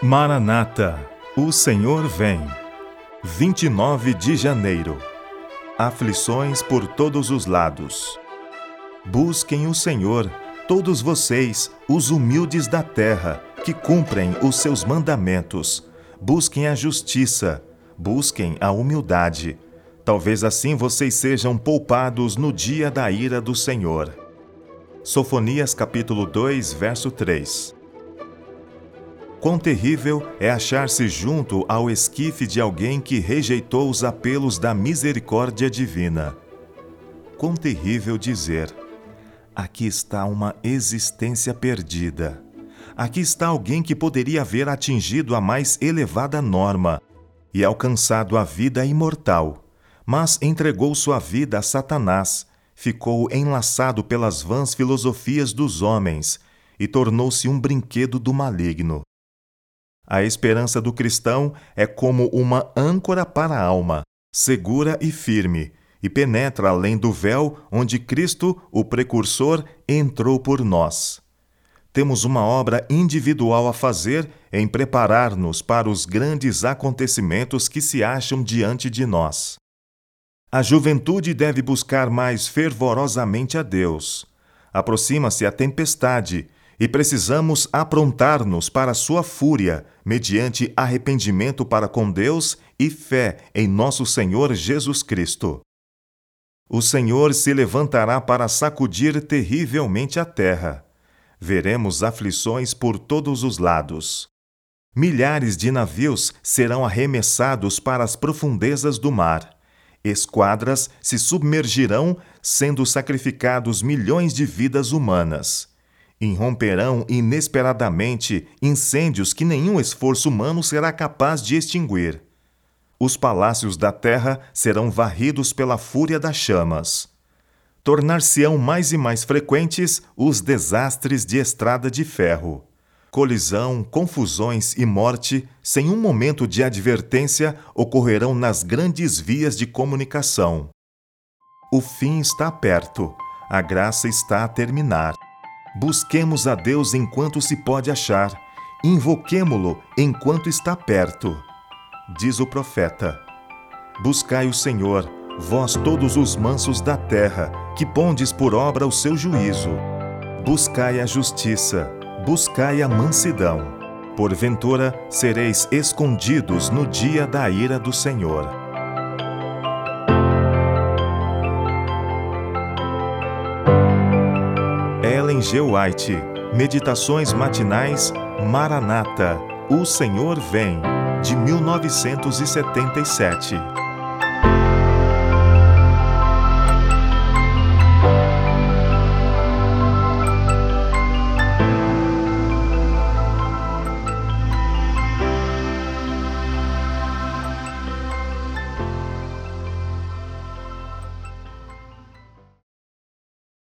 Maranata, o Senhor vem. 29 de janeiro. Aflições por todos os lados. Busquem o Senhor, todos vocês, os humildes da terra, que cumprem os seus mandamentos. Busquem a justiça, busquem a humildade. Talvez assim vocês sejam poupados no dia da ira do Senhor. Sofonias capítulo 2, verso 3. Quão terrível é achar-se junto ao esquife de alguém que rejeitou os apelos da misericórdia divina. Quão terrível dizer: aqui está uma existência perdida. Aqui está alguém que poderia haver atingido a mais elevada norma e alcançado a vida imortal, mas entregou sua vida a Satanás, ficou enlaçado pelas vãs filosofias dos homens e tornou-se um brinquedo do maligno. A esperança do cristão é como uma âncora para a alma, segura e firme, e penetra além do véu onde Cristo, o precursor, entrou por nós. Temos uma obra individual a fazer em preparar-nos para os grandes acontecimentos que se acham diante de nós. A juventude deve buscar mais fervorosamente a Deus. Aproxima-se a tempestade e precisamos aprontar-nos para sua fúria, mediante arrependimento para com Deus e fé em nosso Senhor Jesus Cristo. O Senhor se levantará para sacudir terrivelmente a terra. Veremos aflições por todos os lados. Milhares de navios serão arremessados para as profundezas do mar. Esquadras se submergirão, sendo sacrificados milhões de vidas humanas irromperão inesperadamente incêndios que nenhum esforço humano será capaz de extinguir. Os palácios da terra serão varridos pela fúria das chamas. Tornar-se-ão mais e mais frequentes os desastres de estrada de ferro. Colisão, confusões e morte, sem um momento de advertência, ocorrerão nas grandes vias de comunicação. O fim está perto, a graça está a terminar. Busquemos a Deus enquanto se pode achar, invoquemo-lo enquanto está perto. Diz o profeta: Buscai o Senhor, vós todos os mansos da terra, que pondes por obra o seu juízo. Buscai a justiça, buscai a mansidão. Porventura sereis escondidos no dia da ira do Senhor. Ellen G. White, Meditações Matinais Maranata, O Senhor Vem, de 1977.